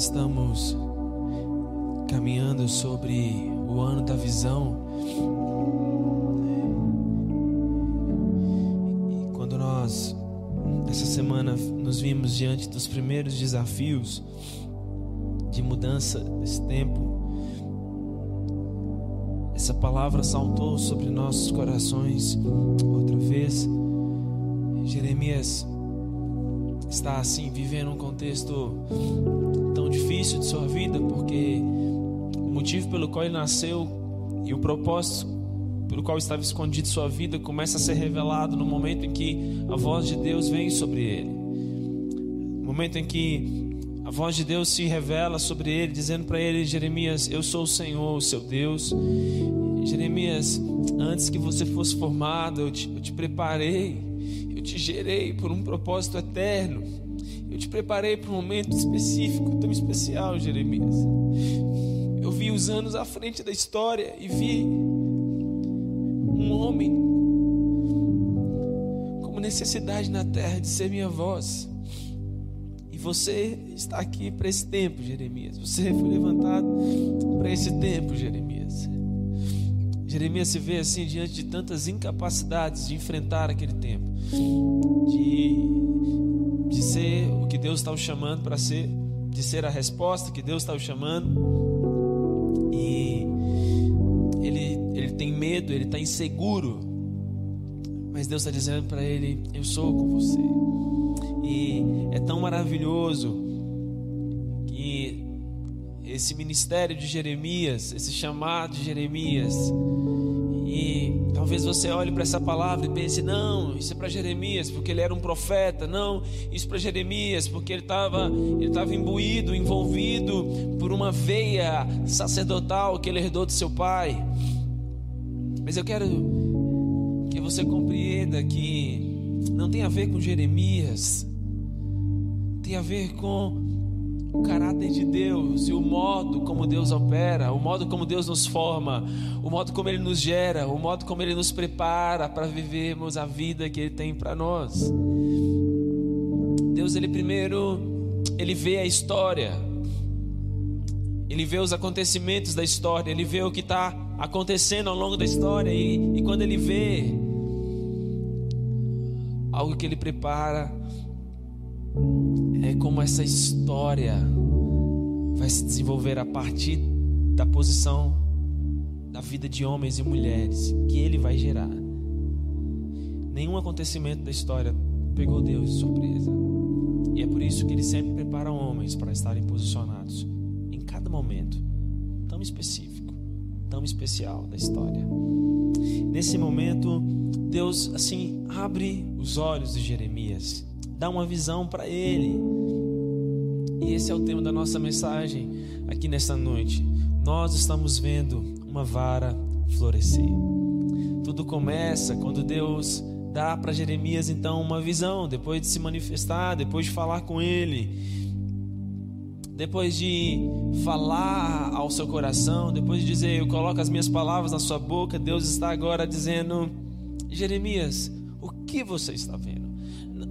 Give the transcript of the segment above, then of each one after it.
nós estamos caminhando sobre o ano da visão. E quando nós, essa semana, nos vimos diante dos primeiros desafios de mudança desse tempo, essa palavra saltou sobre nossos corações outra vez. Jeremias está assim vivendo um contexto tão difícil de sua vida, porque o motivo pelo qual ele nasceu e o propósito pelo qual estava escondido sua vida começa a ser revelado no momento em que a voz de Deus vem sobre ele. No momento em que a voz de Deus se revela sobre ele, dizendo para ele, Jeremias, eu sou o Senhor, o seu Deus. Jeremias, antes que você fosse formado, eu te, eu te preparei eu te gerei por um propósito eterno. Eu te preparei para um momento específico, tão especial, Jeremias. Eu vi os anos à frente da história e vi um homem com necessidade na terra de ser minha voz. E você está aqui para esse tempo, Jeremias. Você foi levantado para esse tempo, Jeremias. Jeremias se vê assim diante de tantas incapacidades de enfrentar aquele tempo, de, de ser o que Deus está o chamando para ser, de ser a resposta que Deus está o chamando. E ele, ele tem medo, ele está inseguro, mas Deus está dizendo para ele: Eu sou com você. E é tão maravilhoso esse ministério de Jeremias, esse chamado de Jeremias, e talvez você olhe para essa palavra e pense: não, isso é para Jeremias, porque ele era um profeta. Não, isso para Jeremias, porque ele estava ele tava imbuído, envolvido por uma veia sacerdotal que ele herdou de seu pai. Mas eu quero que você compreenda que não tem a ver com Jeremias, tem a ver com o caráter de Deus e o modo como Deus opera, o modo como Deus nos forma, o modo como Ele nos gera, o modo como Ele nos prepara para vivermos a vida que Ele tem para nós. Deus, Ele primeiro, Ele vê a história, Ele vê os acontecimentos da história, Ele vê o que está acontecendo ao longo da história, e, e quando Ele vê algo que Ele prepara, é como essa história vai se desenvolver a partir da posição da vida de homens e mulheres que ele vai gerar. Nenhum acontecimento da história pegou Deus de surpresa. E é por isso que ele sempre prepara homens para estarem posicionados em cada momento tão específico, tão especial da história. Nesse momento, Deus assim abre os olhos de Jeremias dá uma visão para ele. E esse é o tema da nossa mensagem aqui nesta noite. Nós estamos vendo uma vara florescer. Tudo começa quando Deus dá para Jeremias então uma visão, depois de se manifestar, depois de falar com ele, depois de falar ao seu coração, depois de dizer, eu coloco as minhas palavras na sua boca, Deus está agora dizendo, Jeremias, o que você está vendo?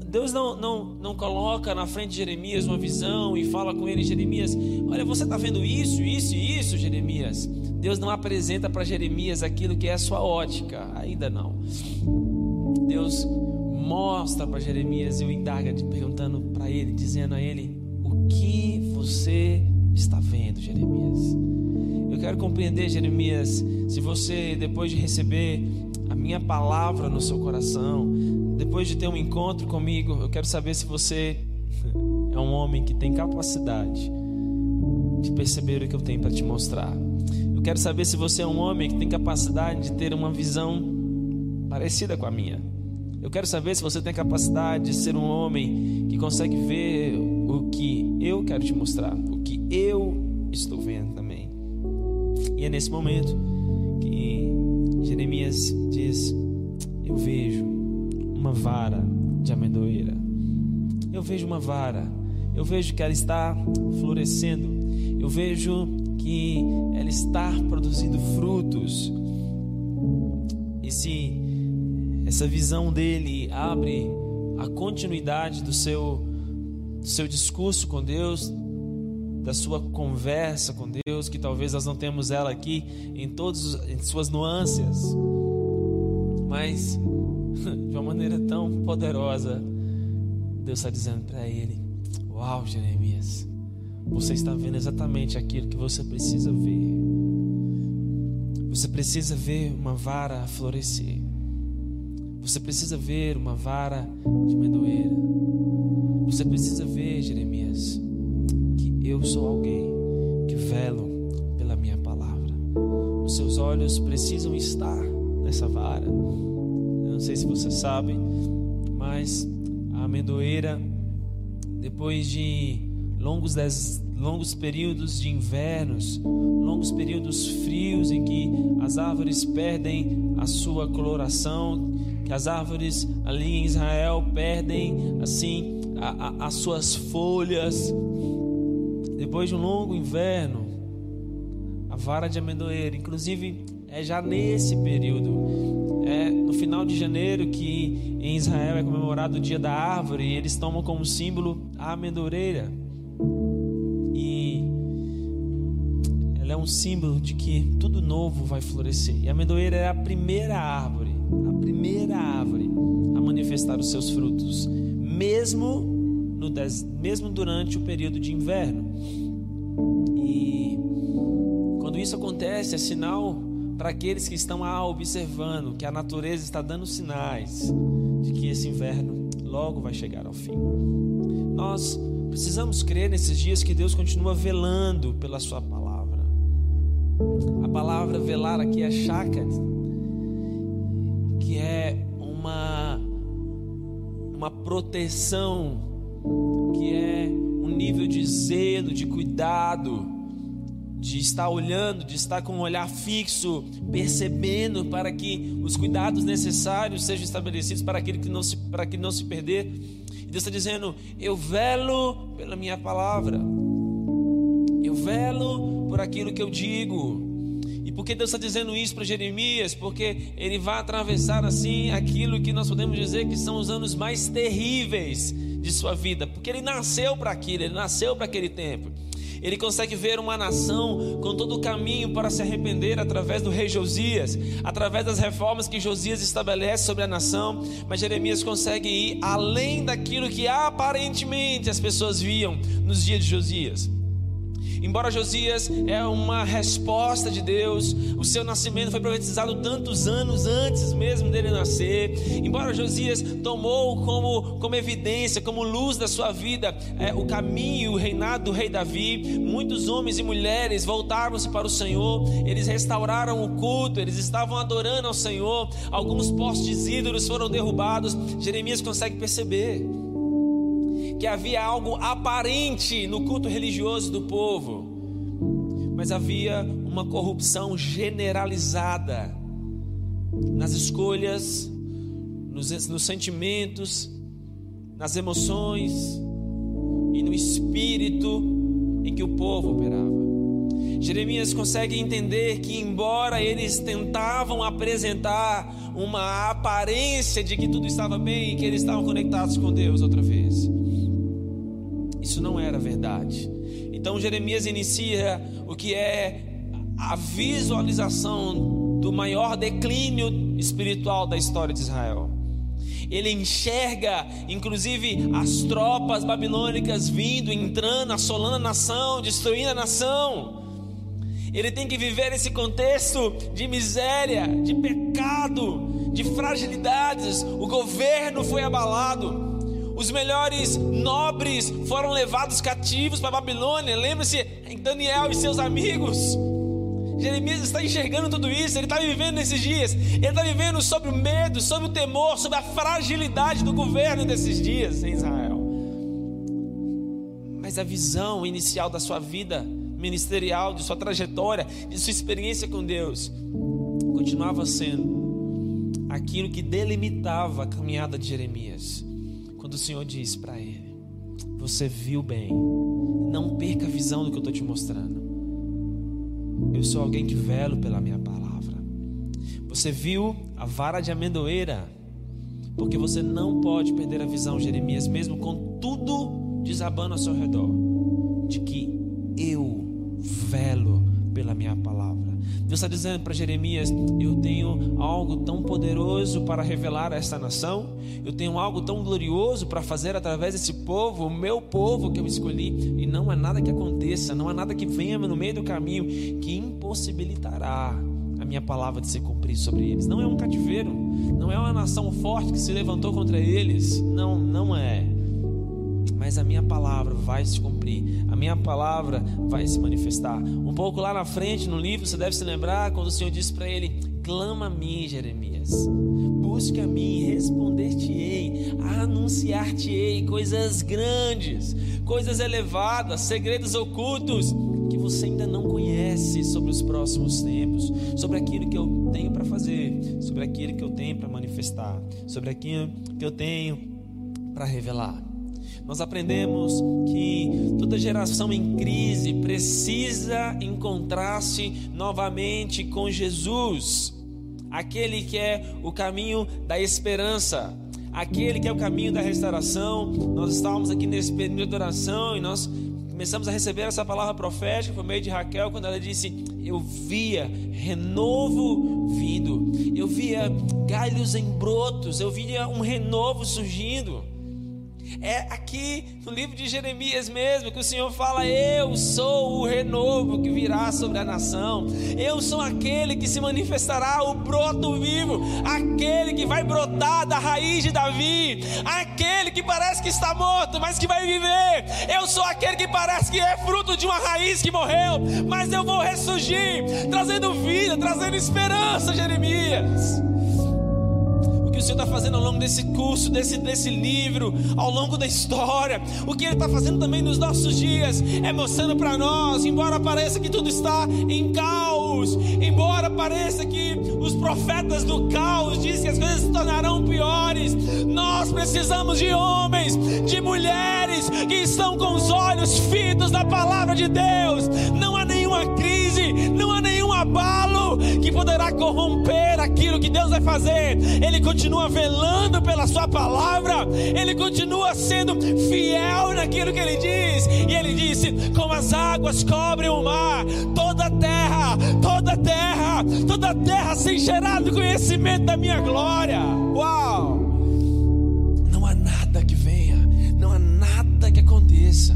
Deus não, não, não coloca na frente de Jeremias uma visão e fala com ele, Jeremias, olha, você está vendo isso, isso e isso, Jeremias. Deus não apresenta para Jeremias aquilo que é a sua ótica, ainda não. Deus mostra para Jeremias e o indaga, perguntando para ele, dizendo a ele: O que você está vendo, Jeremias? Eu quero compreender, Jeremias, se você, depois de receber a minha palavra no seu coração, depois de ter um encontro comigo, eu quero saber se você é um homem que tem capacidade de perceber o que eu tenho para te mostrar. Eu quero saber se você é um homem que tem capacidade de ter uma visão parecida com a minha. Eu quero saber se você tem capacidade de ser um homem que consegue ver o que eu quero te mostrar, o que eu estou vendo também. E é nesse momento que Jeremias diz: Eu vejo uma vara de amendoeira. Eu vejo uma vara, eu vejo que ela está florescendo, eu vejo que ela está produzindo frutos. Esse, essa visão dele abre a continuidade do seu, do seu discurso com Deus, da sua conversa com Deus, que talvez nós não temos ela aqui em todas em suas nuances, mas de uma maneira tão poderosa, Deus está dizendo para ele: Uau, Jeremias, você está vendo exatamente aquilo que você precisa ver. Você precisa ver uma vara florescer. Você precisa ver uma vara de amendoeira. Você precisa ver, Jeremias, que eu sou alguém que velo pela minha palavra. Os seus olhos precisam estar nessa vara. Não sei se você sabe, mas a amendoeira, depois de longos, longos períodos de invernos, longos períodos frios em que as árvores perdem a sua coloração, que as árvores ali em Israel perdem assim a, a, as suas folhas. Depois de um longo inverno, a vara de amendoeira, inclusive é já nesse período, é no final de janeiro que em Israel é comemorado o dia da árvore e eles tomam como símbolo a amendoeira. E ela é um símbolo de que tudo novo vai florescer. E a amendoeira é a primeira árvore, a primeira árvore a manifestar os seus frutos, mesmo no mesmo durante o período de inverno. E quando isso acontece, é sinal para aqueles que estão ah, observando que a natureza está dando sinais de que esse inverno logo vai chegar ao fim. Nós precisamos crer nesses dias que Deus continua velando pela Sua palavra. A palavra velar aqui é shakat, que é uma, uma proteção, que é um nível de zelo, de cuidado de estar olhando, de estar com um olhar fixo, percebendo para que os cuidados necessários sejam estabelecidos para aquele que não se, para que não se perder. E Deus está dizendo: Eu velo pela minha palavra, eu velo por aquilo que eu digo. E por que Deus está dizendo isso para Jeremias? Porque ele vai atravessar assim aquilo que nós podemos dizer que são os anos mais terríveis de sua vida, porque ele nasceu para aquilo, ele nasceu para aquele tempo. Ele consegue ver uma nação com todo o caminho para se arrepender através do rei Josias, através das reformas que Josias estabelece sobre a nação. Mas Jeremias consegue ir além daquilo que aparentemente as pessoas viam nos dias de Josias. Embora Josias é uma resposta de Deus, o seu nascimento foi profetizado tantos anos antes mesmo dele nascer. Embora Josias tomou como, como evidência, como luz da sua vida, é, o caminho, o reinado do rei Davi, muitos homens e mulheres voltaram-se para o Senhor, eles restauraram o culto, eles estavam adorando ao Senhor, alguns postes ídolos foram derrubados. Jeremias consegue perceber que havia algo aparente no culto religioso do povo, mas havia uma corrupção generalizada nas escolhas, nos, nos sentimentos, nas emoções e no espírito em que o povo operava. Jeremias consegue entender que, embora eles tentavam apresentar uma aparência de que tudo estava bem e que eles estavam conectados com Deus outra vez, isso não era verdade. Então Jeremias inicia o que é a visualização do maior declínio espiritual da história de Israel. Ele enxerga, inclusive, as tropas babilônicas vindo, entrando, assolando a nação, destruindo a nação. Ele tem que viver esse contexto de miséria, de pecado, de fragilidades. O governo foi abalado os melhores nobres foram levados cativos para Babilônia. Lembre-se, Daniel e seus amigos. Jeremias está enxergando tudo isso, ele está vivendo nesses dias, ele está vivendo sobre o medo, sobre o temor, sobre a fragilidade do governo desses dias em Israel. Mas a visão inicial da sua vida ministerial, de sua trajetória, de sua experiência com Deus, continuava sendo aquilo que delimitava a caminhada de Jeremias. Quando o Senhor diz para ele: Você viu bem, não perca a visão do que eu estou te mostrando. Eu sou alguém que velo pela minha palavra. Você viu a vara de amendoeira, porque você não pode perder a visão, Jeremias, mesmo com tudo desabando ao seu redor, de que eu velo pela minha palavra. Deus está dizendo para Jeremias: Eu tenho algo tão poderoso para revelar a esta nação, eu tenho algo tão glorioso para fazer através desse povo, o meu povo que eu escolhi, e não há nada que aconteça, não há nada que venha no meio do caminho que impossibilitará a minha palavra de se cumprir sobre eles. Não é um cativeiro, não é uma nação forte que se levantou contra eles, não, não é mas a minha palavra vai se cumprir, a minha palavra vai se manifestar. Um pouco lá na frente no livro, você deve se lembrar quando o Senhor disse para ele: Clama a mim, Jeremias, busque a mim, responder-te-ei, anunciar-te-ei coisas grandes, coisas elevadas, segredos ocultos que você ainda não conhece sobre os próximos tempos, sobre aquilo que eu tenho para fazer, sobre aquilo que eu tenho para manifestar, sobre aquilo que eu tenho para revelar. Nós aprendemos que toda geração em crise precisa encontrar-se novamente com Jesus, aquele que é o caminho da esperança, aquele que é o caminho da restauração. Nós estávamos aqui nesse período de oração e nós começamos a receber essa palavra profética por meio de Raquel, quando ela disse: Eu via renovo vindo, eu via galhos em brotos, eu via um renovo surgindo. É aqui no livro de Jeremias mesmo que o Senhor fala: Eu sou o renovo que virá sobre a nação. Eu sou aquele que se manifestará, o broto vivo, aquele que vai brotar da raiz de Davi, aquele que parece que está morto, mas que vai viver. Eu sou aquele que parece que é fruto de uma raiz que morreu, mas eu vou ressurgir, trazendo vida, trazendo esperança, Jeremias que o Senhor está fazendo ao longo desse curso, desse, desse livro, ao longo da história, o que Ele está fazendo também nos nossos dias, é mostrando para nós, embora pareça que tudo está em caos, embora pareça que os profetas do caos dizem que as coisas se tornarão piores, nós precisamos de homens, de mulheres que estão com os olhos fitos na palavra de Deus. Não há nenhuma crise, abalo que poderá corromper aquilo que Deus vai fazer. Ele continua velando pela Sua palavra, Ele continua sendo fiel naquilo que Ele diz. E Ele disse: Como as águas cobrem o mar, toda a terra, toda a terra, toda a terra se encherá do conhecimento da minha glória. Uau! Não há nada que venha, não há nada que aconteça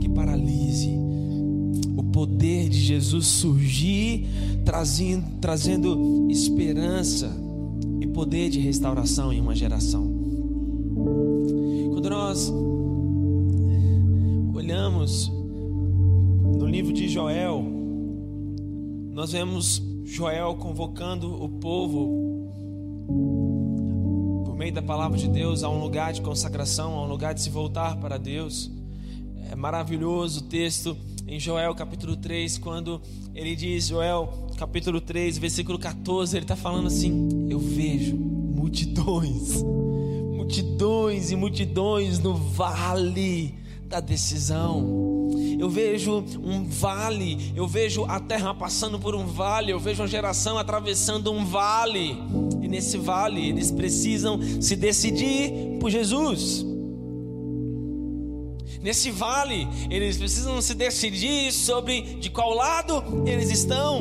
que paralise poder de Jesus surgir, trazendo, trazendo esperança e poder de restauração em uma geração. Quando nós olhamos no livro de Joel, nós vemos Joel convocando o povo por meio da palavra de Deus a um lugar de consagração, a um lugar de se voltar para Deus. É maravilhoso o texto em Joel capítulo 3, quando ele diz, Joel capítulo 3, versículo 14, ele está falando assim: Eu vejo multidões, multidões e multidões no vale da decisão. Eu vejo um vale, eu vejo a terra passando por um vale, eu vejo uma geração atravessando um vale, e nesse vale eles precisam se decidir por Jesus. Nesse vale, eles precisam se decidir sobre de qual lado eles estão.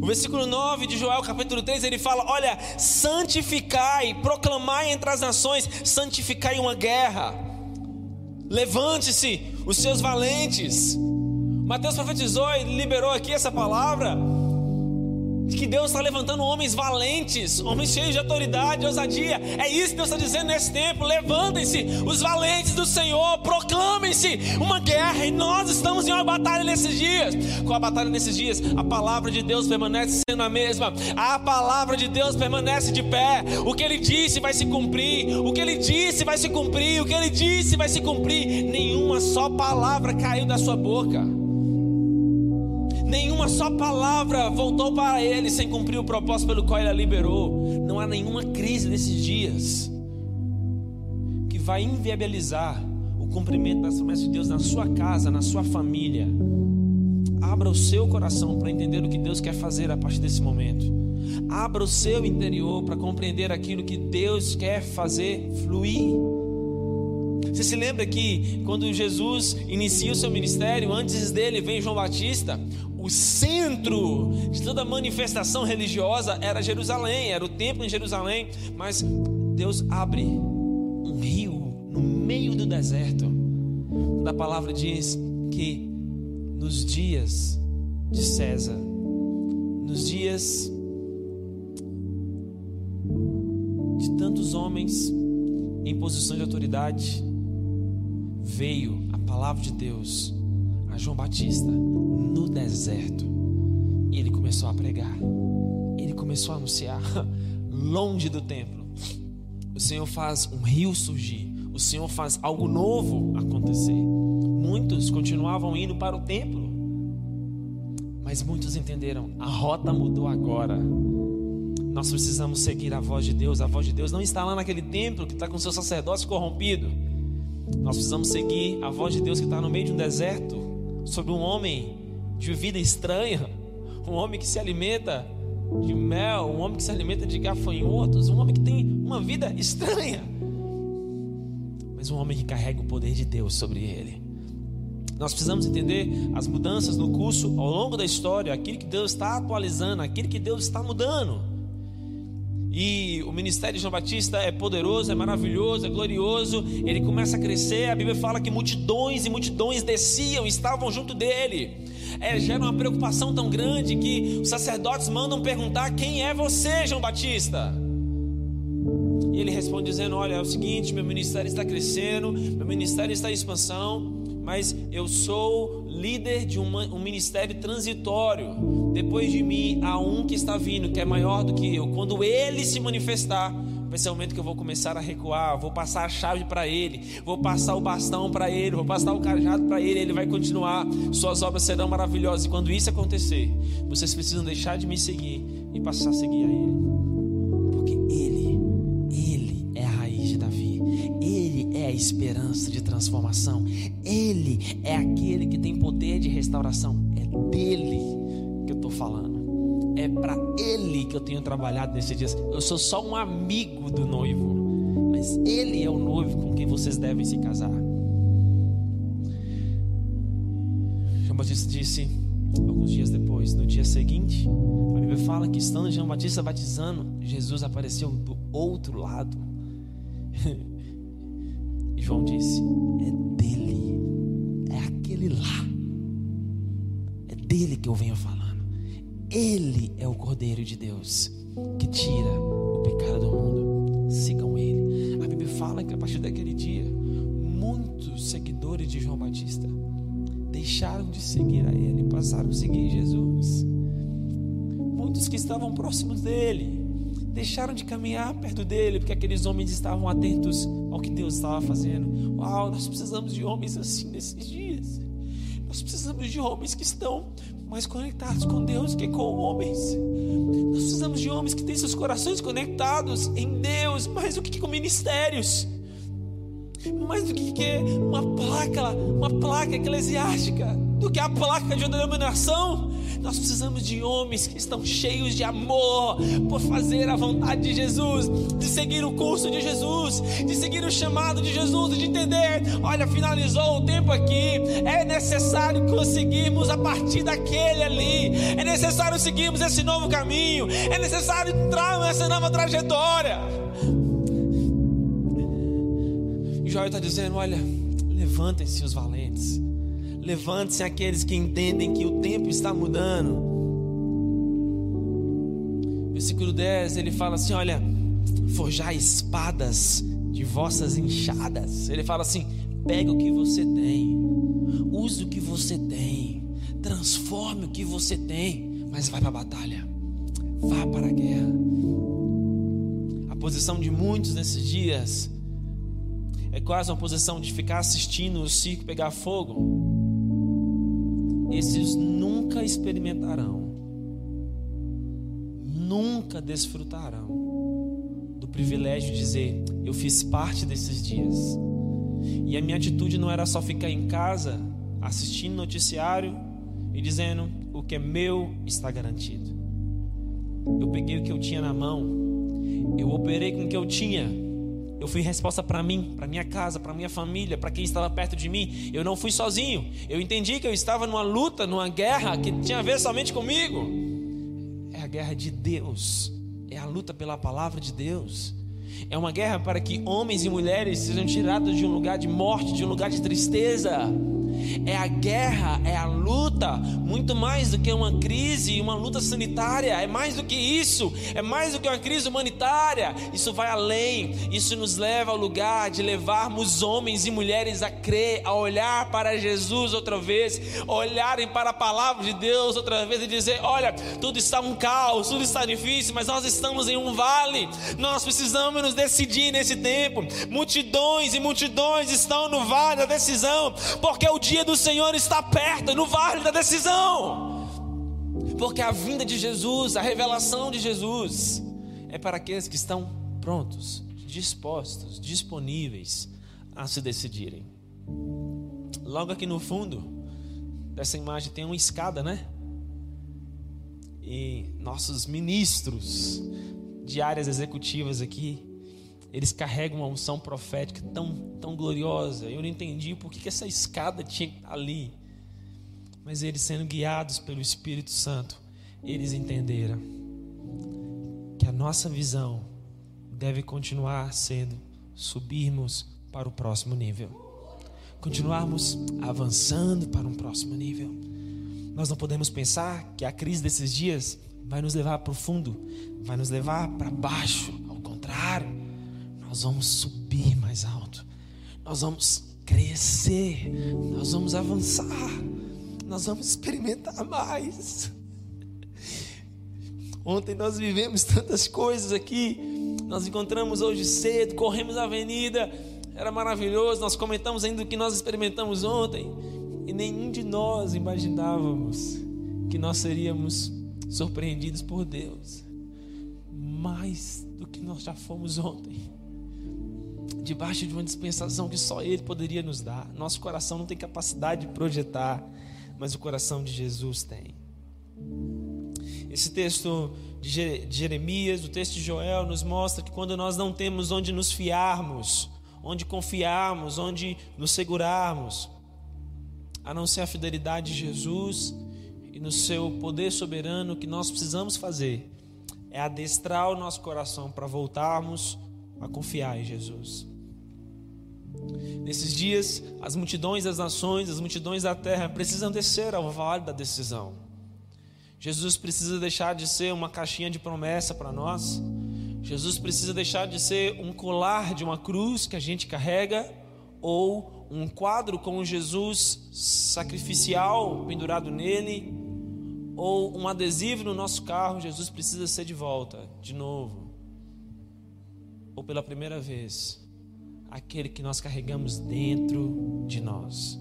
O versículo 9 de Joel, capítulo 3, ele fala: Olha, santificai, proclamai entre as nações, santificai uma guerra. Levante-se os seus valentes. Mateus profetizou e liberou aqui essa palavra que Deus está levantando homens valentes, homens cheios de autoridade, de ousadia. É isso que Deus está dizendo nesse tempo. Levantem-se, os valentes do Senhor, proclamem-se uma guerra. E nós estamos em uma batalha nesses dias. Com a batalha nesses dias, a palavra de Deus permanece sendo a mesma. A palavra de Deus permanece de pé. O que ele disse vai se cumprir. O que ele disse vai se cumprir. O que ele disse vai se cumprir. Nenhuma só palavra caiu da sua boca nenhuma só palavra voltou para ele sem cumprir o propósito pelo qual ele a liberou. Não há nenhuma crise nesses dias que vai inviabilizar o cumprimento das promessas de Deus na sua casa, na sua família. Abra o seu coração para entender o que Deus quer fazer a partir desse momento. Abra o seu interior para compreender aquilo que Deus quer fazer fluir. Você se lembra que quando Jesus inicia o seu ministério, antes dele vem João Batista, o centro de toda manifestação religiosa era Jerusalém, era o templo em Jerusalém, mas Deus abre um rio no meio do deserto. A palavra diz que nos dias de César, nos dias de tantos homens em posição de autoridade, veio a palavra de Deus a João Batista no deserto e ele começou a pregar, ele começou a anunciar, longe do templo. O Senhor faz um rio surgir, o Senhor faz algo novo acontecer. Muitos continuavam indo para o templo, mas muitos entenderam: a rota mudou agora. Nós precisamos seguir a voz de Deus. A voz de Deus não está lá naquele templo que está com seu sacerdócio corrompido. Nós precisamos seguir a voz de Deus que está no meio de um deserto, sobre um homem de vida estranha, um homem que se alimenta de mel, um homem que se alimenta de gafanhotos, um homem que tem uma vida estranha, mas um homem que carrega o poder de Deus sobre ele. Nós precisamos entender as mudanças no curso ao longo da história, aquilo que Deus está atualizando, aquilo que Deus está mudando. E o ministério de João Batista é poderoso, é maravilhoso, é glorioso. Ele começa a crescer. A Bíblia fala que multidões e multidões desciam, estavam junto dele. É, gera uma preocupação tão grande que os sacerdotes mandam perguntar: Quem é você, João Batista? E ele responde dizendo: Olha, é o seguinte, meu ministério está crescendo, meu ministério está em expansão mas eu sou líder de um ministério transitório. Depois de mim há um que está vindo, que é maior do que eu. Quando ele se manifestar, vai ser o momento que eu vou começar a recuar, vou passar a chave para ele, vou passar o bastão para ele, vou passar o cajado para ele, ele vai continuar, suas obras serão maravilhosas. E quando isso acontecer, vocês precisam deixar de me seguir e passar a seguir a ele. Esperança de transformação. Ele é aquele que tem poder de restauração. É dele que eu estou falando. É para ele que eu tenho trabalhado nesses dias. Eu sou só um amigo do noivo, mas ele é o noivo com quem vocês devem se casar. João Batista disse alguns dias depois, no dia seguinte, a Bíblia fala que estando João Batista batizando, Jesus apareceu do outro lado. E João disse: É dele, é aquele lá, é dele que eu venho falando. Ele é o Cordeiro de Deus que tira o pecado do mundo. Sigam ele. A Bíblia fala que a partir daquele dia, muitos seguidores de João Batista deixaram de seguir a ele, passaram a seguir Jesus. Muitos que estavam próximos dele deixaram de caminhar perto dele, porque aqueles homens estavam atentos ao que Deus estava fazendo. Uau, nós precisamos de homens assim nesses dias. Nós precisamos de homens que estão mais conectados com Deus que com homens. Nós precisamos de homens que têm seus corações conectados em Deus, mais do que com ministérios. Mais do que uma placa, uma placa eclesiástica, do que a placa de uma denominação. Nós precisamos de homens que estão cheios de amor por fazer a vontade de Jesus, de seguir o curso de Jesus, de seguir o chamado de Jesus, de entender: olha, finalizou o tempo aqui, é necessário conseguirmos a partir daquele ali, é necessário seguirmos esse novo caminho, é necessário entrar nessa nova trajetória. E Joel está dizendo: olha, levantem-se os valentes. Levante-se aqueles que entendem que o tempo está mudando. Versículo 10, ele fala assim: Olha, forjar espadas de vossas enxadas. Ele fala assim: pega o que você tem, use o que você tem, transforme o que você tem, mas vai para a batalha, vá para a guerra. A posição de muitos nesses dias é quase uma posição de ficar assistindo o circo pegar fogo esses nunca experimentarão, nunca desfrutarão do privilégio de dizer: Eu fiz parte desses dias. E a minha atitude não era só ficar em casa assistindo noticiário e dizendo: O que é meu está garantido. Eu peguei o que eu tinha na mão, eu operei com o que eu tinha, Eu fui resposta para mim, para minha casa, para minha família, para quem estava perto de mim. Eu não fui sozinho. Eu entendi que eu estava numa luta, numa guerra que tinha a ver somente comigo. É a guerra de Deus. É a luta pela palavra de Deus. É uma guerra para que homens e mulheres sejam tirados de um lugar de morte, de um lugar de tristeza é a guerra, é a luta, muito mais do que uma crise, uma luta sanitária, é mais do que isso, é mais do que uma crise humanitária. Isso vai além, isso nos leva ao lugar de levarmos homens e mulheres a crer, a olhar para Jesus outra vez, olharem para a palavra de Deus outra vez e dizer: Olha, tudo está um caos, tudo está difícil, mas nós estamos em um vale, nós precisamos nos decidir nesse tempo. Multidões e multidões estão no vale da decisão, porque o dia do Senhor está perto, no vale da decisão. Porque a vinda de Jesus, a revelação de Jesus, é para aqueles que estão prontos, dispostos, disponíveis a se decidirem. Logo aqui no fundo dessa imagem tem uma escada, né? E nossos ministros de áreas executivas aqui eles carregam uma unção profética tão, tão gloriosa. Eu não entendi por que, que essa escada tinha ali. Mas eles sendo guiados pelo Espírito Santo, eles entenderam que a nossa visão deve continuar sendo subirmos para o próximo nível. Continuarmos avançando para um próximo nível. Nós não podemos pensar que a crise desses dias vai nos levar para o fundo, vai nos levar para baixo. Ao contrário, nós vamos subir mais alto, nós vamos crescer, nós vamos avançar, nós vamos experimentar mais. Ontem nós vivemos tantas coisas aqui, nós encontramos hoje cedo, corremos a avenida, era maravilhoso, nós comentamos ainda o que nós experimentamos ontem, e nenhum de nós imaginávamos que nós seríamos surpreendidos por Deus, mais do que nós já fomos ontem debaixo de uma dispensação que só Ele poderia nos dar. Nosso coração não tem capacidade de projetar, mas o coração de Jesus tem. Esse texto de Jeremias, o texto de Joel, nos mostra que quando nós não temos onde nos fiarmos, onde confiarmos, onde nos segurarmos, a não ser a fidelidade de Jesus e no seu poder soberano, o que nós precisamos fazer é adestrar o nosso coração para voltarmos a confiar em Jesus. Nesses dias, as multidões das nações, as multidões da terra precisam descer ao vale da decisão. Jesus precisa deixar de ser uma caixinha de promessa para nós. Jesus precisa deixar de ser um colar de uma cruz que a gente carrega ou um quadro com Jesus sacrificial pendurado nele ou um adesivo no nosso carro. Jesus precisa ser de volta, de novo, ou pela primeira vez aquele que nós carregamos dentro de nós.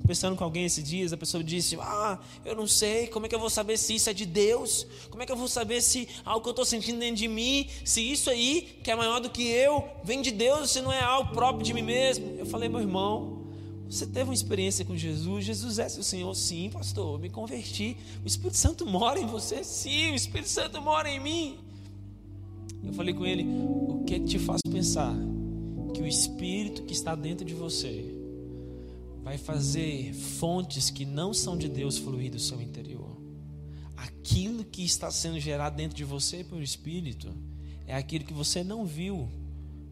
Conversando com alguém esses dias, a pessoa disse: Ah, eu não sei, como é que eu vou saber se isso é de Deus? Como é que eu vou saber se algo que eu estou sentindo dentro de mim, se isso aí, que é maior do que eu, vem de Deus, se não é algo próprio de mim mesmo? Eu falei, meu irmão, você teve uma experiência com Jesus? Jesus é seu Senhor? Sim, pastor, eu me converti. O Espírito Santo mora em você? Sim, o Espírito Santo mora em mim. Eu falei com ele: O que te faz pensar que o Espírito que está dentro de você vai fazer fontes que não são de Deus fluir do seu interior. Aquilo que está sendo gerado dentro de você pelo Espírito é aquilo que você não viu,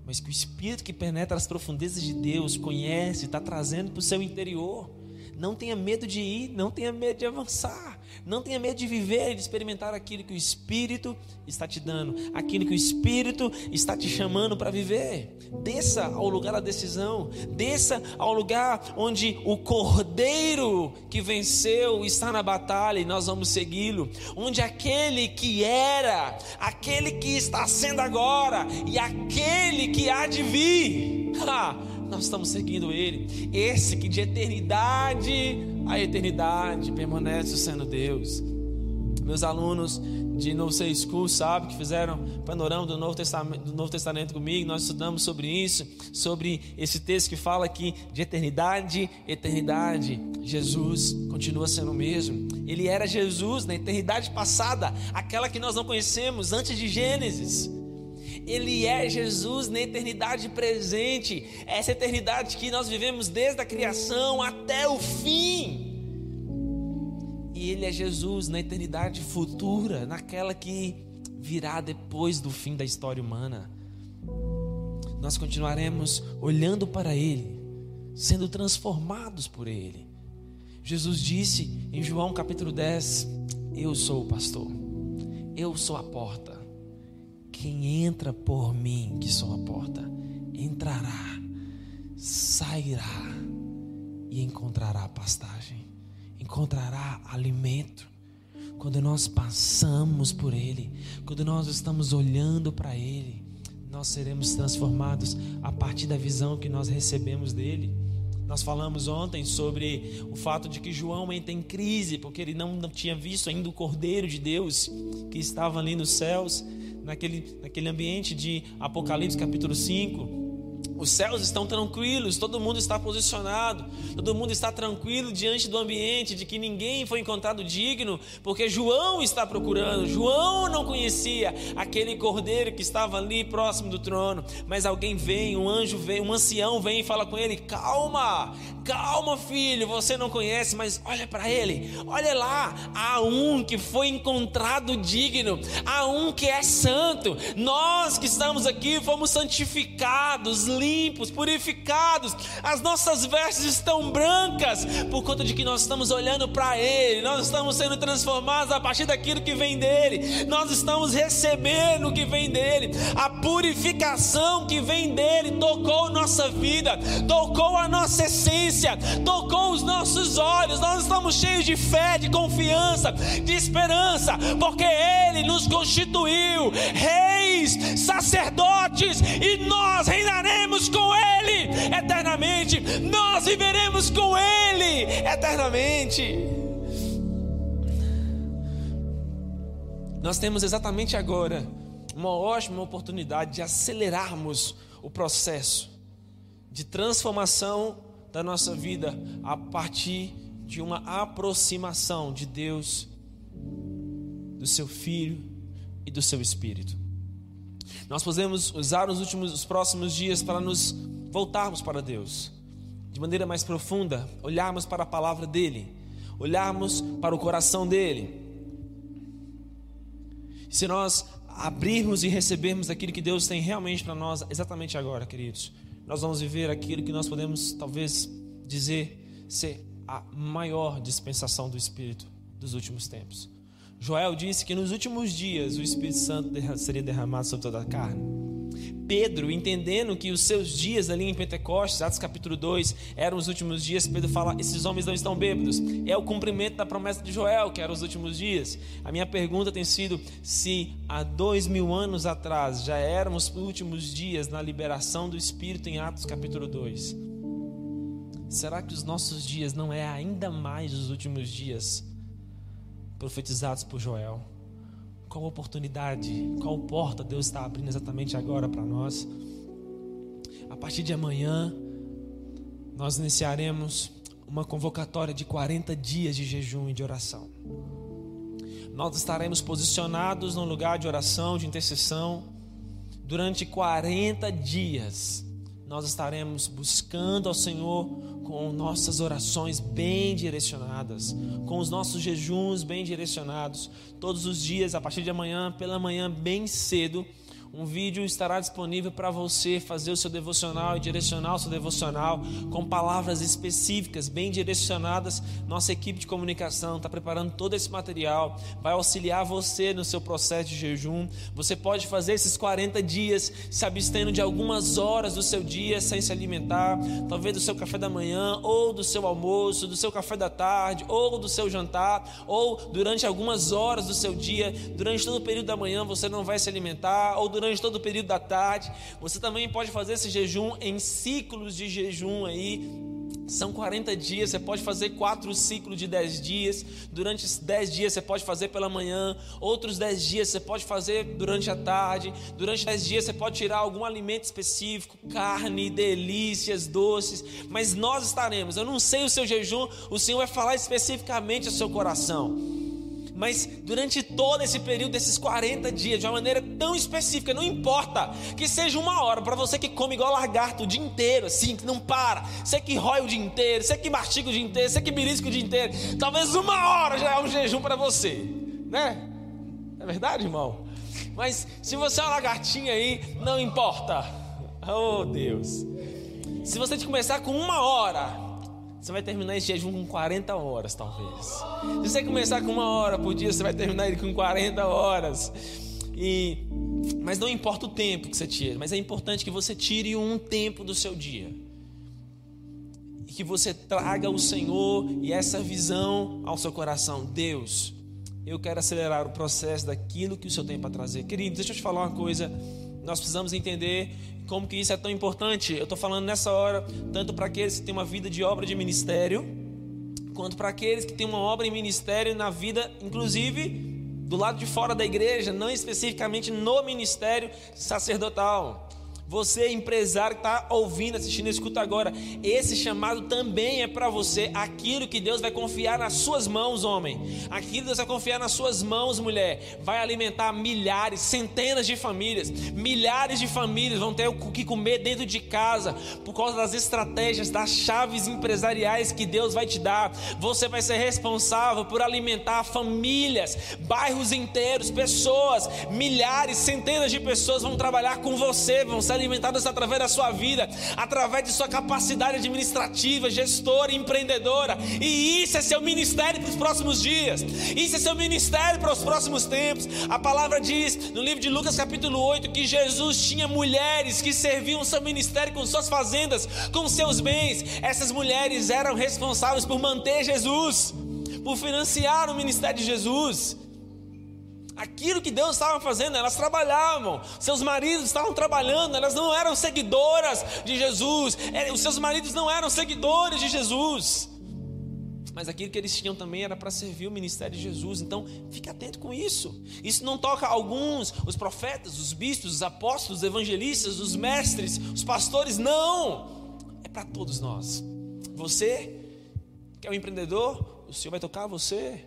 mas que o Espírito que penetra as profundezas de Deus conhece, está trazendo para o seu interior. Não tenha medo de ir, não tenha medo de avançar. Não tenha medo de viver e de experimentar aquilo que o Espírito está te dando, aquilo que o Espírito está te chamando para viver. Desça ao lugar da decisão, desça ao lugar onde o Cordeiro que venceu está na batalha e nós vamos segui-lo. Onde aquele que era, aquele que está sendo agora e aquele que há de vir. Ha! Nós estamos seguindo Ele. Esse que de eternidade a eternidade permanece sendo Deus. Meus alunos de No Say School, sabe, que fizeram panorama do Novo, Testamento, do Novo Testamento comigo, nós estudamos sobre isso, sobre esse texto que fala aqui de eternidade, eternidade. Jesus continua sendo o mesmo. Ele era Jesus na eternidade passada, aquela que nós não conhecemos antes de Gênesis. Ele é Jesus na eternidade presente, essa eternidade que nós vivemos desde a criação até o fim. E Ele é Jesus na eternidade futura, naquela que virá depois do fim da história humana. Nós continuaremos olhando para Ele, sendo transformados por Ele. Jesus disse em João capítulo 10: Eu sou o pastor, eu sou a porta. Quem entra por mim, que sou a porta, entrará, sairá e encontrará pastagem, encontrará alimento. Quando nós passamos por Ele, quando nós estamos olhando para Ele, nós seremos transformados a partir da visão que nós recebemos dele. Nós falamos ontem sobre o fato de que João entra em crise porque ele não, tinha visto ainda o Cordeiro de Deus que estava ali nos céus, naquele, naquele ambiente de Apocalipse capítulo 5. Os céus estão tranquilos, todo mundo está posicionado, todo mundo está tranquilo diante do ambiente de que ninguém foi encontrado digno, porque João está procurando. João não conhecia aquele cordeiro que estava ali próximo do trono, mas alguém vem, um anjo vem, um ancião vem e fala com ele: Calma, calma, filho, você não conhece, mas olha para ele, olha lá, há um que foi encontrado digno, há um que é santo. Nós que estamos aqui fomos santificados, limpos limpos, purificados, as nossas vestes estão brancas, por conta de que nós estamos olhando para Ele, nós estamos sendo transformados a partir daquilo que vem dEle, nós estamos recebendo o que vem dEle, a purificação que vem dEle tocou nossa vida, tocou a nossa essência, tocou os nossos olhos, nós estamos cheios de fé, de confiança, de esperança, porque Ele nos constituiu reis, sacerdotes, e nós reinaremos viveremos com Ele eternamente. Nós viveremos com Ele eternamente. Nós temos exatamente agora uma ótima oportunidade de acelerarmos o processo de transformação da nossa vida a partir de uma aproximação de Deus, do seu Filho e do seu Espírito. Nós podemos usar os últimos, os próximos dias para nos voltarmos para Deus de maneira mais profunda, olharmos para a palavra dele, olharmos para o coração dele. Se nós abrirmos e recebermos aquilo que Deus tem realmente para nós, exatamente agora, queridos, nós vamos viver aquilo que nós podemos talvez dizer ser a maior dispensação do Espírito dos últimos tempos. Joel disse que nos últimos dias o Espírito Santo seria derramado sobre toda a carne. Pedro, entendendo que os seus dias ali em Pentecostes, Atos capítulo 2, eram os últimos dias, Pedro fala: esses homens não estão bêbados. É o cumprimento da promessa de Joel, que eram os últimos dias. A minha pergunta tem sido: se há dois mil anos atrás já éramos os últimos dias na liberação do Espírito em Atos capítulo 2, será que os nossos dias não é ainda mais os últimos dias? Profetizados por Joel. Qual oportunidade, qual porta Deus está abrindo exatamente agora para nós? A partir de amanhã, nós iniciaremos uma convocatória de 40 dias de jejum e de oração. Nós estaremos posicionados num lugar de oração, de intercessão, durante 40 dias. Nós estaremos buscando ao Senhor com nossas orações bem direcionadas, com os nossos jejuns bem direcionados, todos os dias, a partir de amanhã, pela manhã, bem cedo um vídeo estará disponível para você fazer o seu devocional e direcionar o seu devocional com palavras específicas, bem direcionadas. Nossa equipe de comunicação está preparando todo esse material, vai auxiliar você no seu processo de jejum. Você pode fazer esses 40 dias se abstendo de algumas horas do seu dia sem se alimentar, talvez do seu café da manhã, ou do seu almoço, do seu café da tarde, ou do seu jantar, ou durante algumas horas do seu dia, durante todo o período da manhã você não vai se alimentar, ou durante durante todo o período da tarde. Você também pode fazer esse jejum em ciclos de jejum aí. São 40 dias, você pode fazer quatro ciclos de 10 dias. Durante esses 10 dias você pode fazer pela manhã, outros 10 dias você pode fazer durante a tarde. Durante 10 dias você pode tirar algum alimento específico, carne, delícias, doces, mas nós estaremos. Eu não sei o seu jejum, o Senhor vai falar especificamente ao seu coração. Mas durante todo esse período, desses 40 dias, de uma maneira tão específica, não importa que seja uma hora, para você que come igual lagarto o dia inteiro, assim, que não para, você que rói o dia inteiro, você que mastiga o dia inteiro, você que belisca o dia inteiro, talvez uma hora já é um jejum para você, né? É verdade, irmão? Mas se você é uma lagartinha aí, não importa. Oh Deus. Se você começar com uma hora, você vai terminar esse jejum com 40 horas, talvez. Se você começar com uma hora por dia, você vai terminar ele com 40 horas. E, mas não importa o tempo que você tira, mas é importante que você tire um tempo do seu dia. E que você traga o Senhor e essa visão ao seu coração. Deus, eu quero acelerar o processo daquilo que o Senhor tem para trazer. Querido, deixa eu te falar uma coisa. Nós precisamos entender como que isso é tão importante. Eu estou falando nessa hora, tanto para aqueles que têm uma vida de obra de ministério, quanto para aqueles que têm uma obra em ministério na vida, inclusive do lado de fora da igreja, não especificamente no ministério sacerdotal. Você, empresário está ouvindo, assistindo, escuta agora. Esse chamado também é para você. Aquilo que Deus vai confiar nas suas mãos, homem. Aquilo que Deus vai confiar nas suas mãos, mulher. Vai alimentar milhares, centenas de famílias. Milhares de famílias vão ter o que comer dentro de casa. Por causa das estratégias, das chaves empresariais que Deus vai te dar. Você vai ser responsável por alimentar famílias, bairros inteiros, pessoas. Milhares, centenas de pessoas vão trabalhar com você, vão ser alimentadas através da sua vida, através de sua capacidade administrativa, gestora, empreendedora. E isso é seu ministério para os próximos dias. Isso é seu ministério para os próximos tempos. A palavra diz no livro de Lucas, capítulo 8, que Jesus tinha mulheres que serviam seu ministério com suas fazendas, com seus bens. Essas mulheres eram responsáveis por manter Jesus, por financiar o ministério de Jesus aquilo que Deus estava fazendo, elas trabalhavam, seus maridos estavam trabalhando, elas não eram seguidoras de Jesus, é, os seus maridos não eram seguidores de Jesus, mas aquilo que eles tinham também era para servir o ministério de Jesus, então fique atento com isso. Isso não toca alguns, os profetas, os bispos, os apóstolos, os evangelistas, os mestres, os pastores, não, é para todos nós. Você que é um empreendedor, o Senhor vai tocar você.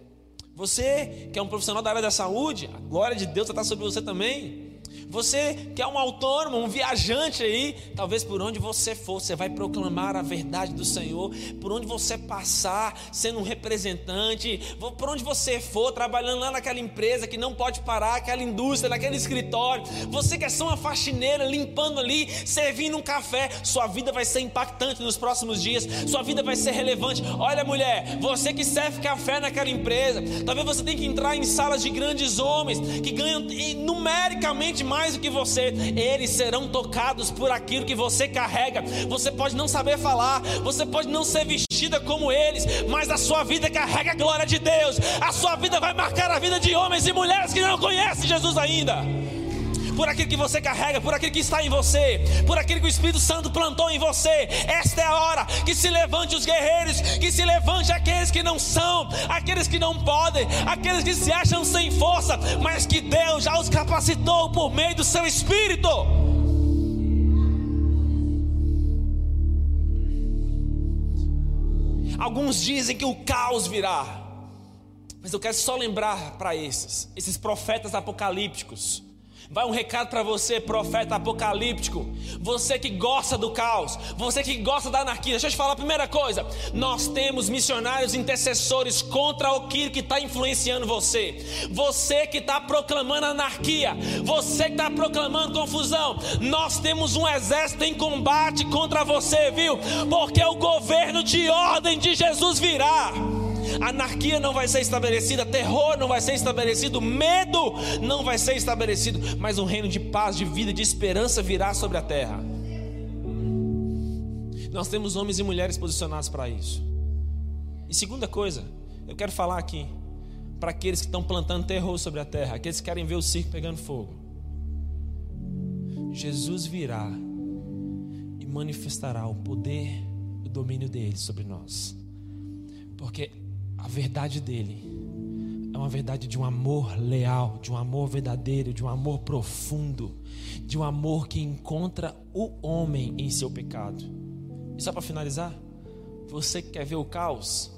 Você que é um profissional da área da saúde, a glória de Deus está sobre você também. Você que é um autônomo, um viajante aí, talvez por onde você for, você vai proclamar a verdade do Senhor. Por onde você passar, sendo um representante, por onde você for, trabalhando lá naquela empresa que não pode parar, aquela indústria, naquele escritório. Você que é só uma faxineira, limpando ali, servindo um café, sua vida vai ser impactante nos próximos dias. Sua vida vai ser relevante. Olha, mulher, você que serve café naquela empresa, talvez você tenha que entrar em salas de grandes homens que ganham numericamente mais mais do que você, eles serão tocados por aquilo que você carrega. Você pode não saber falar, você pode não ser vestida como eles, mas a sua vida carrega a glória de Deus. A sua vida vai marcar a vida de homens e mulheres que não conhecem Jesus ainda por aquilo que você carrega, por aquilo que está em você, por aquilo que o Espírito Santo plantou em você. Esta é a hora que se levante os guerreiros, que se levante aqueles que não são, aqueles que não podem, aqueles que se acham sem força, mas que Deus já os capacitou por meio do seu Espírito. Alguns dizem que o caos virá, mas eu quero só lembrar para esses, esses profetas apocalípticos, Vai um recado para você, profeta apocalíptico. Você que gosta do caos, você que gosta da anarquia. Deixa eu te falar a primeira coisa. Nós temos missionários intercessores contra aquilo que está influenciando você. Você que está proclamando anarquia, você que está proclamando confusão. Nós temos um exército em combate contra você, viu? Porque o governo de ordem de Jesus virá anarquia não vai ser estabelecida, terror não vai ser estabelecido, medo não vai ser estabelecido, mas um reino de paz, de vida, de esperança virá sobre a terra. Nós temos homens e mulheres posicionados para isso. E segunda coisa, eu quero falar aqui para aqueles que estão plantando terror sobre a terra, aqueles que querem ver o circo pegando fogo. Jesus virá e manifestará o poder, o domínio dele sobre nós. Porque a verdade dele é uma verdade de um amor leal, de um amor verdadeiro, de um amor profundo, de um amor que encontra o homem em seu pecado. E só para finalizar, você que quer ver o caos,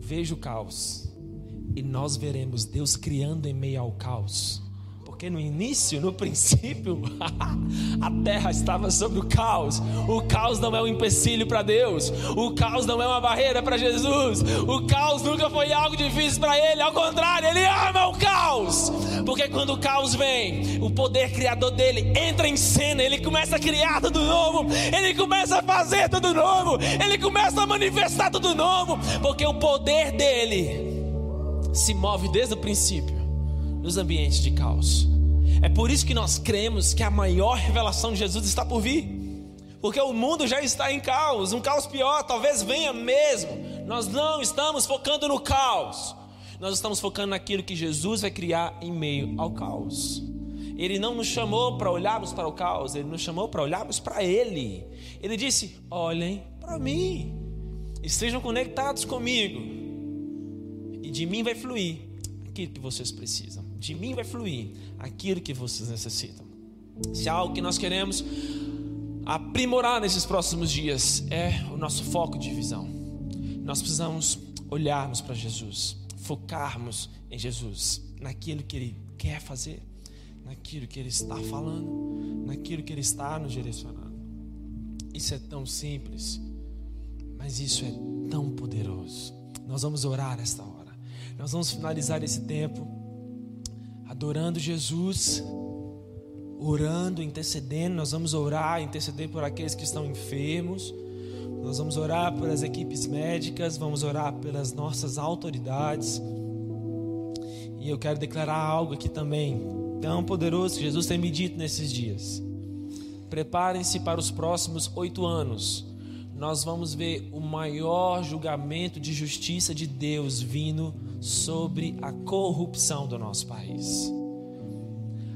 veja o caos, E nós veremos Deus criando em meio ao caos. Porque no início, no princípio, a terra estava sobre o caos. O caos não é um empecilho para Deus. O caos não é uma barreira para Jesus. O caos nunca foi algo difícil para Ele. Ao contrário, Ele ama o caos. Porque quando o caos vem, o poder criador dele entra em cena. Ele começa a criar tudo novo. Ele começa a fazer tudo novo. Ele começa a manifestar tudo novo. Porque o poder dele se move desde o princípio nos ambientes de caos. É por isso que nós cremos que a maior revelação de Jesus está por vir. Porque o mundo já está em caos, um caos pior, talvez venha mesmo. Nós não estamos focando no caos. Nós estamos focando naquilo que Jesus vai criar em meio ao caos. Ele não nos chamou para olharmos para o caos, ele nos chamou para olharmos para ele. Ele disse: "Olhem para mim. Estejam conectados comigo. E de mim vai fluir aquilo que vocês precisam de mim vai fluir aquilo que vocês necessitam. Se há algo que nós queremos aprimorar nesses próximos dias é o nosso foco de visão. Nós precisamos olharmos para Jesus, focarmos em Jesus, naquilo que Ele quer fazer, naquilo que Ele está falando, naquilo que Ele está nos direcionando. Isso é tão simples, mas isso é tão poderoso. Nós vamos orar esta hora. Nós vamos finalizar esse tempo adorando Jesus, orando, intercedendo. Nós vamos orar, interceder por aqueles que estão enfermos. Nós vamos orar pelas equipes médicas, vamos orar pelas nossas autoridades. E eu quero declarar algo aqui também, tão poderoso que Jesus tem me dito nesses dias. Preparem-se para os próximos oito anos. Nós vamos ver o maior julgamento de justiça de Deus vindo sobre a corrupção do nosso país.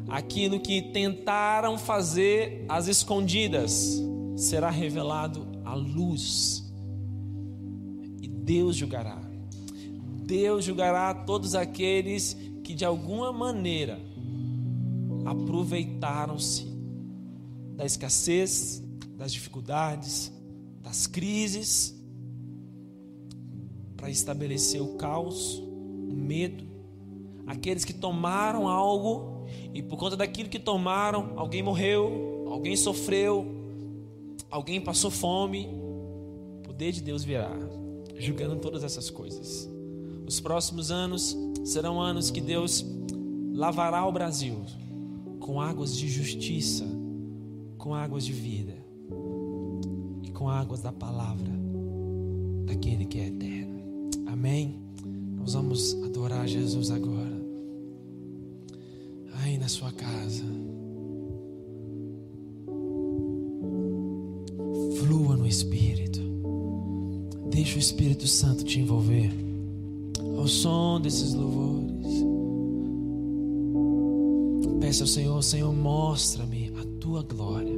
Aquilo que tentaram fazer às escondidas será revelado à luz. E Deus julgará. Deus julgará todos aqueles que de alguma maneira aproveitaram-se da escassez, das dificuldades, das crises, para estabelecer o caos, o medo, aqueles que tomaram algo e por conta daquilo que tomaram, alguém morreu, alguém sofreu, alguém passou fome. O poder de Deus virá, julgando todas essas coisas. Os próximos anos serão anos que Deus lavará o Brasil com águas de justiça, com águas de vida com águas da palavra daquele que é eterno. Amém. Nós vamos adorar Jesus agora. Aí na sua casa. Flua no Espírito. Deixa o Espírito Santo te envolver. Ao som desses louvores. Peça ao Senhor, Senhor, mostra-me a tua glória.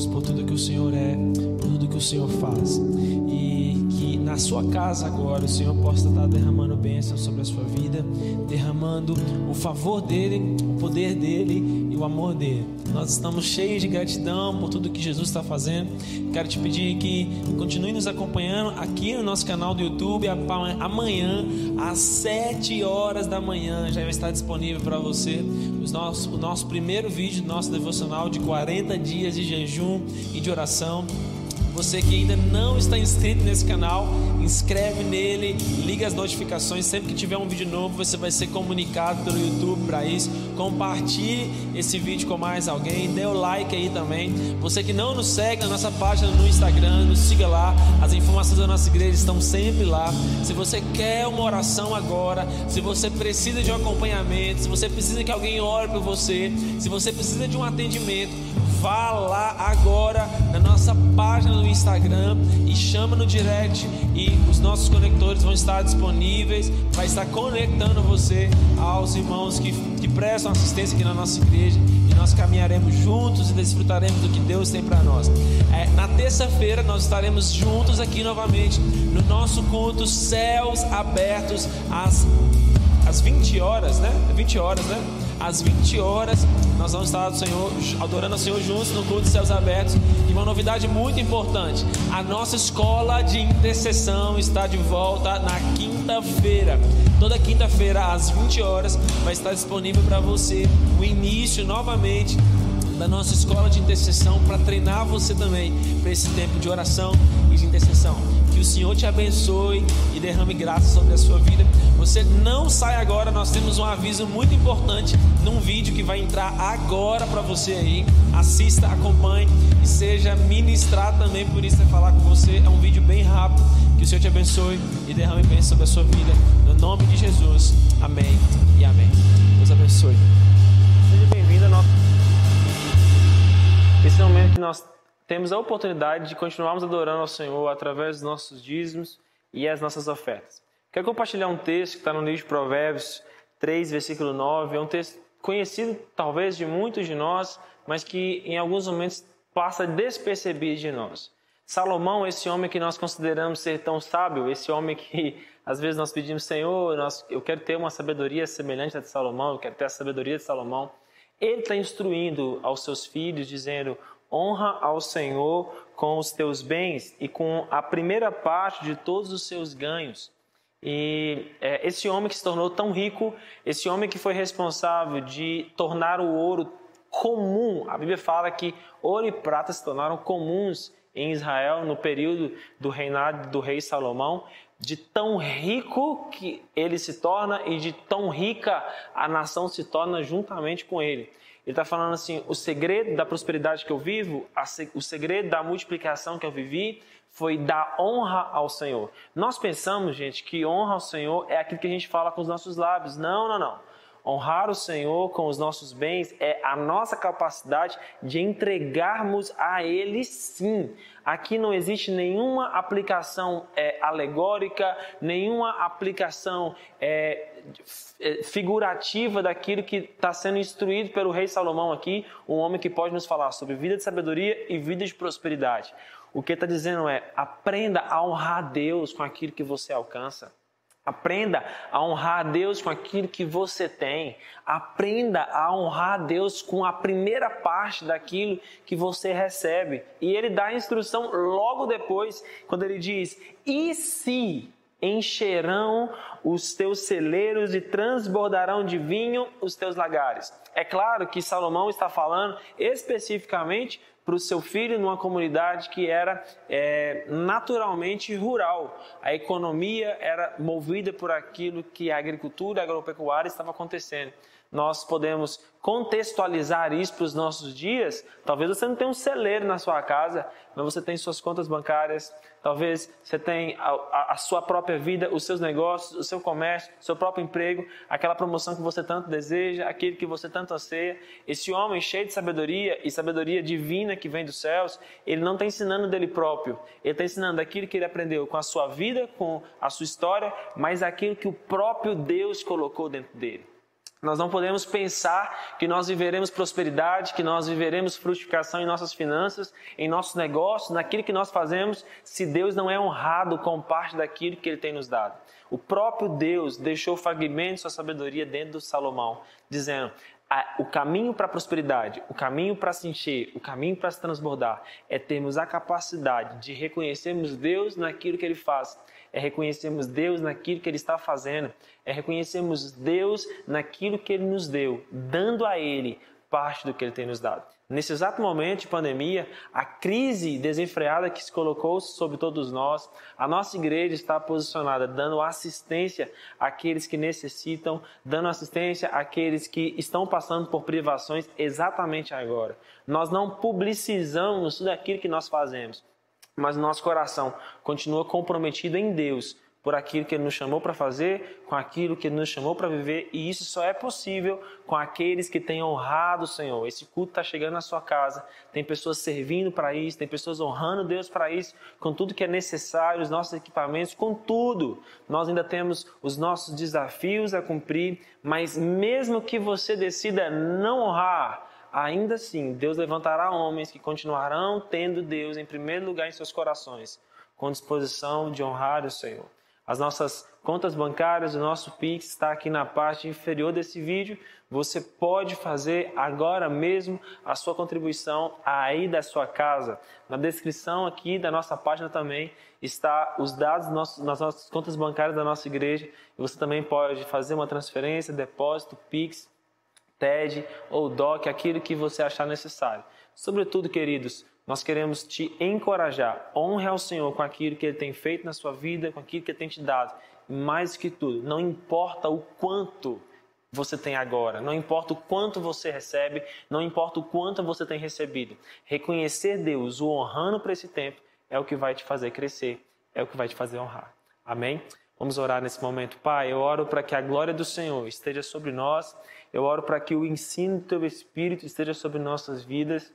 agradecemos por tudo que o Senhor é, por tudo que o Senhor faz. E que na sua casa agora o Senhor possa estar derramando bênção sobre a sua vida, derramando o favor dele, o poder dele o amor dele. Nós estamos cheios de gratidão por tudo que Jesus está fazendo. Quero te pedir que continue nos acompanhando aqui no nosso canal do YouTube. Amanhã, às 7 horas da manhã, já vai estar disponível para você os nossos, o nosso primeiro vídeo nosso devocional de 40 dias de jejum e de oração. Você que ainda não está inscrito nesse canal, inscreve nele, liga as notificações. Sempre que tiver um vídeo novo, você vai ser comunicado pelo YouTube para isso. Compartilhe esse vídeo com mais alguém, dê o like aí também. Você que não nos segue na nossa página no Instagram, nos siga lá. As informações da nossa igreja estão sempre lá. Se você quer uma oração agora, se você precisa de um acompanhamento, se você precisa que alguém ore por você, se você precisa de um atendimento, vá lá agora na nossa página no Instagram e chama no direct e os nossos conectores vão estar disponíveis, vai estar conectando você aos irmãos que, que prestam assistência aqui na nossa igreja e nós caminharemos juntos e desfrutaremos do que Deus tem para nós. É, na terça-feira nós estaremos juntos aqui novamente no nosso culto Céus Abertos às às 20 horas, né? 20 horas, né? Às 20 horas, nós vamos estar Senhor, adorando o Senhor juntos no culto de céus abertos. E uma novidade muito importante: a nossa escola de intercessão está de volta na quinta-feira. Toda quinta-feira, às 20 horas, vai estar disponível para você o início novamente da nossa escola de intercessão para treinar você também para esse tempo de oração e de intercessão. Que o Senhor te abençoe e derrame graça sobre a sua vida. Você não sai agora, nós temos um aviso muito importante num vídeo que vai entrar agora para você aí. Assista, acompanhe e seja ministrado também por isso é falar com você. É um vídeo bem rápido. Que o Senhor te abençoe e derrame bênção sobre a sua vida. No nome de Jesus. Amém e amém. Deus abençoe. Seja bem-vindo ao nosso esse é o momento que nós temos a oportunidade de continuarmos adorando ao Senhor através dos nossos dízimos e as nossas ofertas. Quero compartilhar um texto que está no livro de Provérbios 3, versículo 9. É um texto conhecido talvez de muitos de nós, mas que em alguns momentos passa despercebido de nós. Salomão, esse homem que nós consideramos ser tão sábio, esse homem que às vezes nós pedimos, Senhor, nós, eu quero ter uma sabedoria semelhante à de Salomão, eu quero ter a sabedoria de Salomão. Ele está instruindo aos seus filhos, dizendo: honra ao Senhor com os teus bens e com a primeira parte de todos os seus ganhos. E é, esse homem que se tornou tão rico, esse homem que foi responsável de tornar o ouro comum, a Bíblia fala que ouro e prata se tornaram comuns em Israel no período do reinado do rei Salomão, de tão rico que ele se torna e de tão rica a nação se torna juntamente com ele. Ele está falando assim: o segredo da prosperidade que eu vivo, o segredo da multiplicação que eu vivi, foi dar honra ao Senhor. Nós pensamos, gente, que honra ao Senhor é aquilo que a gente fala com os nossos lábios. Não, não, não. Honrar o Senhor com os nossos bens é a nossa capacidade de entregarmos a Ele sim. Aqui não existe nenhuma aplicação é, alegórica, nenhuma aplicação é, figurativa daquilo que está sendo instruído pelo rei Salomão aqui, um homem que pode nos falar sobre vida de sabedoria e vida de prosperidade. O que está dizendo é: aprenda a honrar Deus com aquilo que você alcança. Aprenda a honrar a Deus com aquilo que você tem. Aprenda a honrar a Deus com a primeira parte daquilo que você recebe. E ele dá a instrução logo depois, quando ele diz: E se encherão os teus celeiros e transbordarão de vinho os teus lagares? É claro que Salomão está falando especificamente para o seu filho numa comunidade que era é, naturalmente rural. A economia era movida por aquilo que a agricultura a agropecuária estava acontecendo. Nós podemos contextualizar isso para os nossos dias. Talvez você não tenha um celeiro na sua casa, mas você tem suas contas bancárias, Talvez você tenha a, a, sua própria vida, os seus negócios, o seu comércio, seu próprio emprego, aquela promoção que você tanto deseja, aquilo que você tanto anseia. Esse homem cheio de sabedoria e sabedoria divina que vem dos céus, ele não está ensinando dele próprio. Ele está ensinando aquilo que ele aprendeu com a sua vida, com a sua história, mas aquilo que o próprio Deus colocou dentro dele. Nós não podemos pensar que nós viveremos prosperidade, que nós viveremos frutificação em nossas finanças, em nossos negócios, naquilo que nós fazemos, se Deus não é honrado com parte daquilo que Ele tem nos dado. O próprio Deus deixou fragmentos de sua sabedoria dentro do Salomão, dizendo: o caminho para a prosperidade, o caminho para se encher, o caminho para se transbordar é termos a capacidade de reconhecermos Deus naquilo que Ele faz é reconhecermos Deus naquilo que Ele está fazendo, é reconhecermos Deus naquilo que Ele nos deu, dando a Ele parte do que Ele tem nos dado. Nesse exato momento de pandemia, a crise desenfreada que se colocou sobre todos nós, a nossa igreja está posicionada dando assistência àqueles que necessitam, dando assistência àqueles que estão passando por privações exatamente agora. Nós não publicizamos tudo aquilo que nós fazemos, mas nosso coração continua comprometido em Deus por aquilo que Ele nos chamou para fazer, com aquilo que Ele nos chamou para viver, e isso só é possível com aqueles que têm honrado o Senhor. Esse culto está chegando na sua casa, tem pessoas servindo para isso, tem pessoas honrando Deus para isso, com tudo que é necessário, os nossos equipamentos, com tudo. Nós ainda temos os nossos desafios a cumprir, mas mesmo que você decida não honrar, ainda assim, Deus levantará homens que continuarão tendo Deus em primeiro lugar em seus corações, com disposição de honrar o Senhor. As nossas contas bancárias, o nosso Pix está aqui na parte inferior desse vídeo. Você pode fazer agora mesmo a sua contribuição aí da sua casa. Na descrição aqui da nossa página também está os dados das nossas contas bancárias da nossa igreja. E você também pode fazer uma transferência, depósito, Pix, TED ou DOC, aquilo que você achar necessário. Sobretudo, queridos, nós queremos te encorajar. Honre ao Senhor com aquilo que Ele tem feito na sua vida, com aquilo que Ele tem te dado. E mais que tudo, não importa o quanto você tem agora, não importa o quanto você recebe, não importa o quanto você tem recebido. Reconhecer Deus, o honrando para esse tempo, é o que vai te fazer crescer, é o que vai te fazer honrar. Amém? Vamos orar nesse momento. Pai, eu oro para que a glória do Senhor esteja sobre nós, eu oro para que o ensino do Teu Espírito esteja sobre nossas vidas.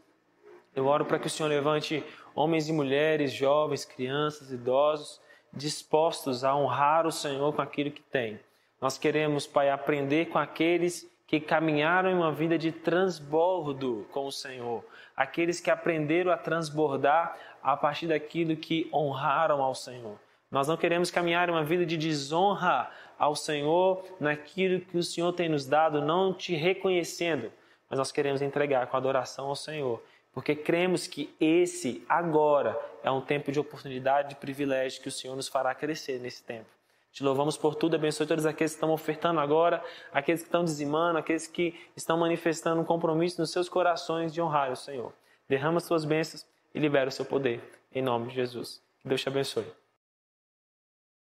Eu oro para que o Senhor levante homens e mulheres, jovens, crianças, idosos, dispostos a honrar o Senhor com aquilo que tem. Nós queremos, Pai, aprender com aqueles que caminharam em uma vida de transbordo com o Senhor, aqueles que aprenderam a transbordar a partir daquilo que honraram ao Senhor. Nós não queremos caminhar uma vida de desonra ao Senhor naquilo que o Senhor tem nos dado, não te reconhecendo, mas nós queremos entregar com adoração ao Senhor porque cremos que esse agora é um tempo de oportunidade, de privilégio que o Senhor nos fará crescer nesse tempo. Te louvamos por tudo, abençoe todos aqueles que estão ofertando agora, aqueles que estão dizimando, aqueles que estão manifestando um compromisso nos seus corações de honrar o Senhor. Derrama suas bênçãos e libera o seu poder. Em nome de Jesus. Que Deus te abençoe.